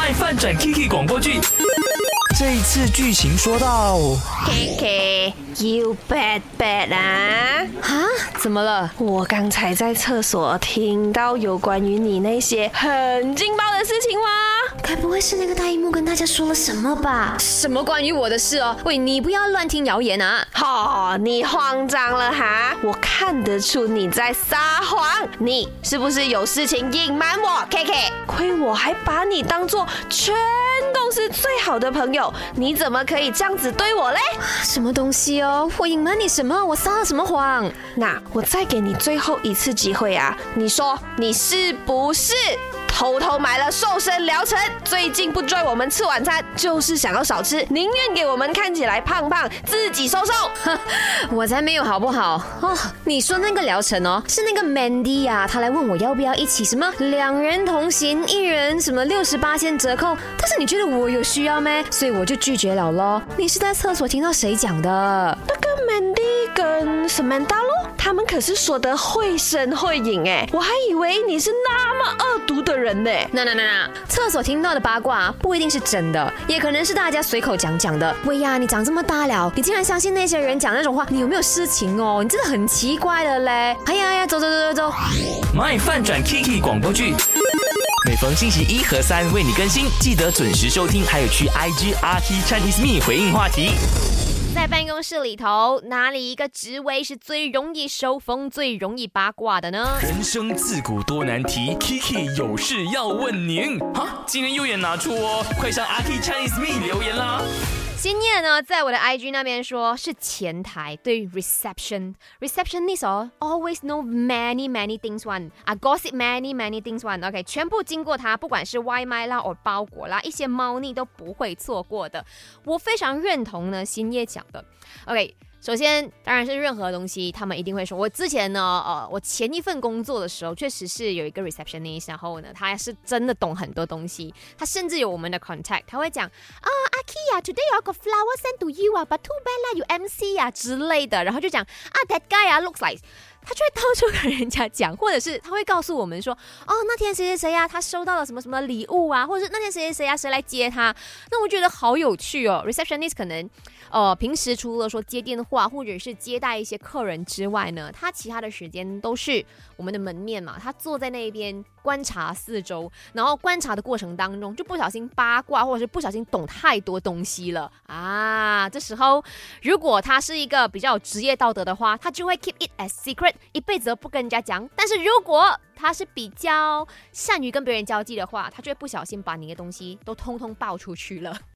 卖饭转 Kiki 广播剧。这一次剧情说到，Kiki，you bad bad 啊！啊？怎么了？我刚才在厕所听到有关于你那些很劲爆的事情吗？该不会是那个大荧幕跟大家说了什么吧？什么关于我的事哦？喂，你不要乱听谣言啊！好，你慌张了哈？我看得出你在撒谎，你是不是有事情隐瞒我？Kiki，亏我还把你当做全公司最好的朋友。你怎么可以这样子对我嘞？什么东西哦？我隐瞒你什么？我撒了什么谎？那我再给你最后一次机会啊！你说你是不是？偷偷买了瘦身疗程，最近不追我们吃晚餐，就是想要少吃，宁愿给我们看起来胖胖，自己瘦瘦。我才没有好不好？哦，你说那个疗程哦，是那个 Mandy 呀，他来问我要不要一起什么两人同行，一人什么六十八千折扣，但是你觉得我有需要咩？所以我就拒绝了咯。你是在厕所听到谁讲的？那个 Mandy 跟 Samantha 咯，他们可是说的会声会影哎，我还以为你是那么恶毒的人。那那那那，厕所听到的八卦不一定是真的，也可能是大家随口讲讲的。喂呀，你长这么大了，你竟然相信那些人讲那种话，你有没有事情哦？你真的很奇怪的嘞！哎呀呀，走走走走走。My 饭转 Kiki 广播剧，每逢星期一和三为你更新，记得准时收听，还有去 IG RT Chinese Me 回应话题。在办公室里头，哪里一个职位是最容易收风、最容易八卦的呢？人生自古多难题，Kiki 有事要问您。哈，今天又也拿出哦，快上阿 K Chinese Me 留言啦。呢，在我的 IG 那边说是前台对 reception receptionist 哦，always know many many things one 啊，gossip many many things one OK，全部经过他，不管是外卖啦或包裹啦，一些猫腻都不会错过的。我非常认同呢，新叶讲的 OK。首先，当然是任何东西，他们一定会说。我之前呢，呃，我前一份工作的时候，确实是有一个 receptionist，然后呢，他是真的懂很多东西，他甚至有我们的 contact，他会讲啊，阿 Key 啊，today I got flower sent to you 啊，but too bad 啦，you MC 啊之类的，然后就讲啊，that guy 啊，looks like。他就会到处跟人家讲，或者是他会告诉我们说，哦，那天谁谁谁呀，他收到了什么什么礼物啊，或者是那天谁谁谁呀，谁来接他？那我觉得好有趣哦。Receptionist 可能，呃，平时除了说接电话或者是接待一些客人之外呢，他其他的时间都是我们的门面嘛。他坐在那边观察四周，然后观察的过程当中就不小心八卦，或者是不小心懂太多东西了啊。这时候，如果他是一个比较有职业道德的话，他就会 keep it as secret。一辈子都不跟人家讲，但是如果他是比较善于跟别人交际的话，他就会不小心把你的东西都通通爆出去了。